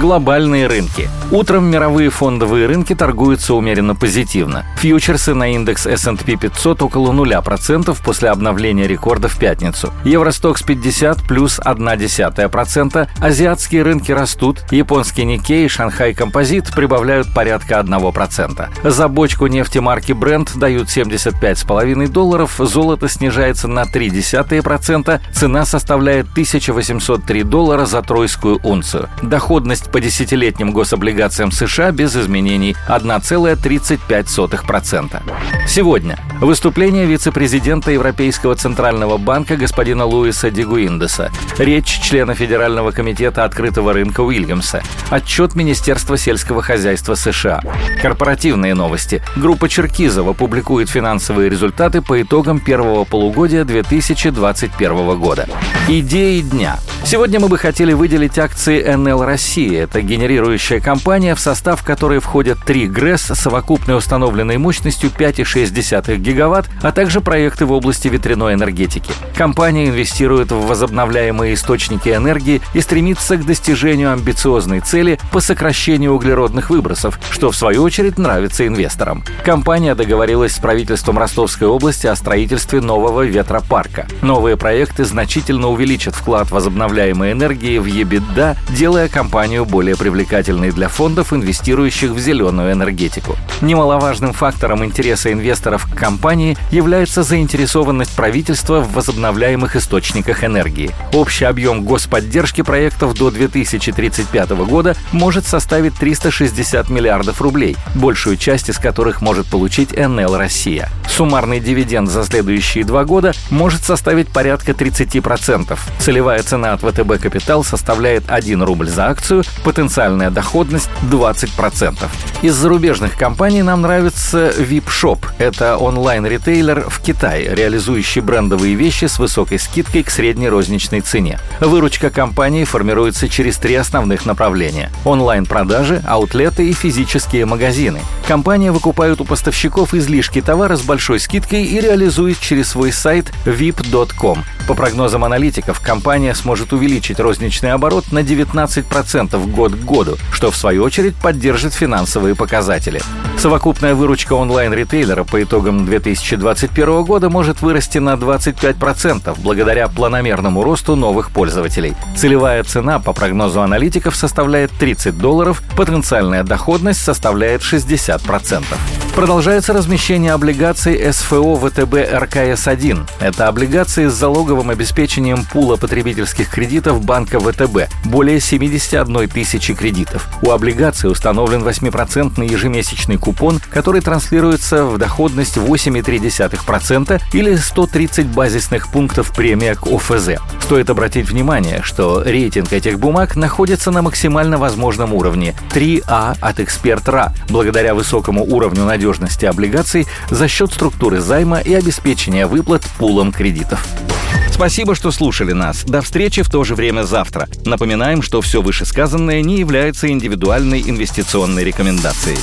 Глобальные рынки. Утром мировые фондовые рынки торгуются умеренно позитивно. Фьючерсы на индекс S&P 500 около 0% после обновления рекорда в пятницу. Евростокс 50 плюс 0,1%. Азиатские рынки растут. Японский Никей и Шанхай Композит прибавляют порядка 1%. За бочку нефти марки Brent дают 75,5 долларов. Золото снижается на 0,3%. Цена составляет 1803 доллара за тройскую унцию. Доходность по десятилетним гособлигациям США без изменений 1,35%. Сегодня выступление вице-президента Европейского центрального банка господина Луиса Дигуиндеса, речь члена Федерального комитета открытого рынка Уильямса, отчет Министерства сельского хозяйства США. Корпоративные новости. Группа Черкизова публикует финансовые результаты по итогам первого полугодия 2021 года. Идеи дня. Сегодня мы бы хотели выделить акции НЛ России. Это генерирующая компания, в состав которой входят три ГРЭС с совокупной установленной мощностью 5,6 гигаватт, а также проекты в области ветряной энергетики. Компания инвестирует в возобновляемые источники энергии и стремится к достижению амбициозной цели по сокращению углеродных выбросов, что в свою очередь нравится инвесторам. Компания договорилась с правительством Ростовской области о строительстве нового ветропарка. Новые проекты значительно увеличат вклад возобновляемой энергии в EBITDA, делая компанию более привлекательной для фондов, инвестирующих в зеленую энергетику. Немаловажным фактором интереса инвесторов к компании является заинтересованность правительства в возобновляемых источниках энергии. Общий объем господдержки проектов до 2035 года может составить 360 миллиардов рублей, большую часть из которых может получить НЛ «Россия». Суммарный дивиденд за следующие два года может составить порядка 30%. Целевая цена от ВТБ Капитал составляет 1 рубль за акцию, потенциальная доходность 20%. Из зарубежных компаний нам нравится VIP Это онлайн-ритейлер в Китае, реализующий брендовые вещи с высокой скидкой к средней розничной цене. Выручка компании формируется через три основных направления – онлайн-продажи, аутлеты и физические магазины. Компания выкупает у поставщиков излишки товара с большой скидкой и реализует через свой сайт vip.com. По прогнозам аналитиков, компания сможет увеличить розничный оборот на 19% год к году, что в свою очередь поддержит финансовые показатели. Совокупная выручка онлайн-ритейлера по итогам 2021 года может вырасти на 25% благодаря планомерному росту новых пользователей. Целевая цена по прогнозу аналитиков составляет 30 долларов, потенциальная доходность составляет 60%. Продолжается размещение облигаций СФО ВТБ РКС-1. Это облигации с залоговым обеспечением пула потребительских кредитов банка ВТБ, более 71 тысячи кредитов. У облигаций установлен 8% ежемесячный купон, который транслируется в доходность 8,3% или 130 базисных пунктов премия к ОФЗ. Стоит обратить внимание, что рейтинг этих бумаг находится на максимально возможном уровне 3А от эксперт РА, благодаря высокому уровню надежности надежности облигаций за счет структуры займа и обеспечения выплат пулом кредитов. Спасибо, что слушали нас. До встречи в то же время завтра. Напоминаем, что все вышесказанное не является индивидуальной инвестиционной рекомендацией.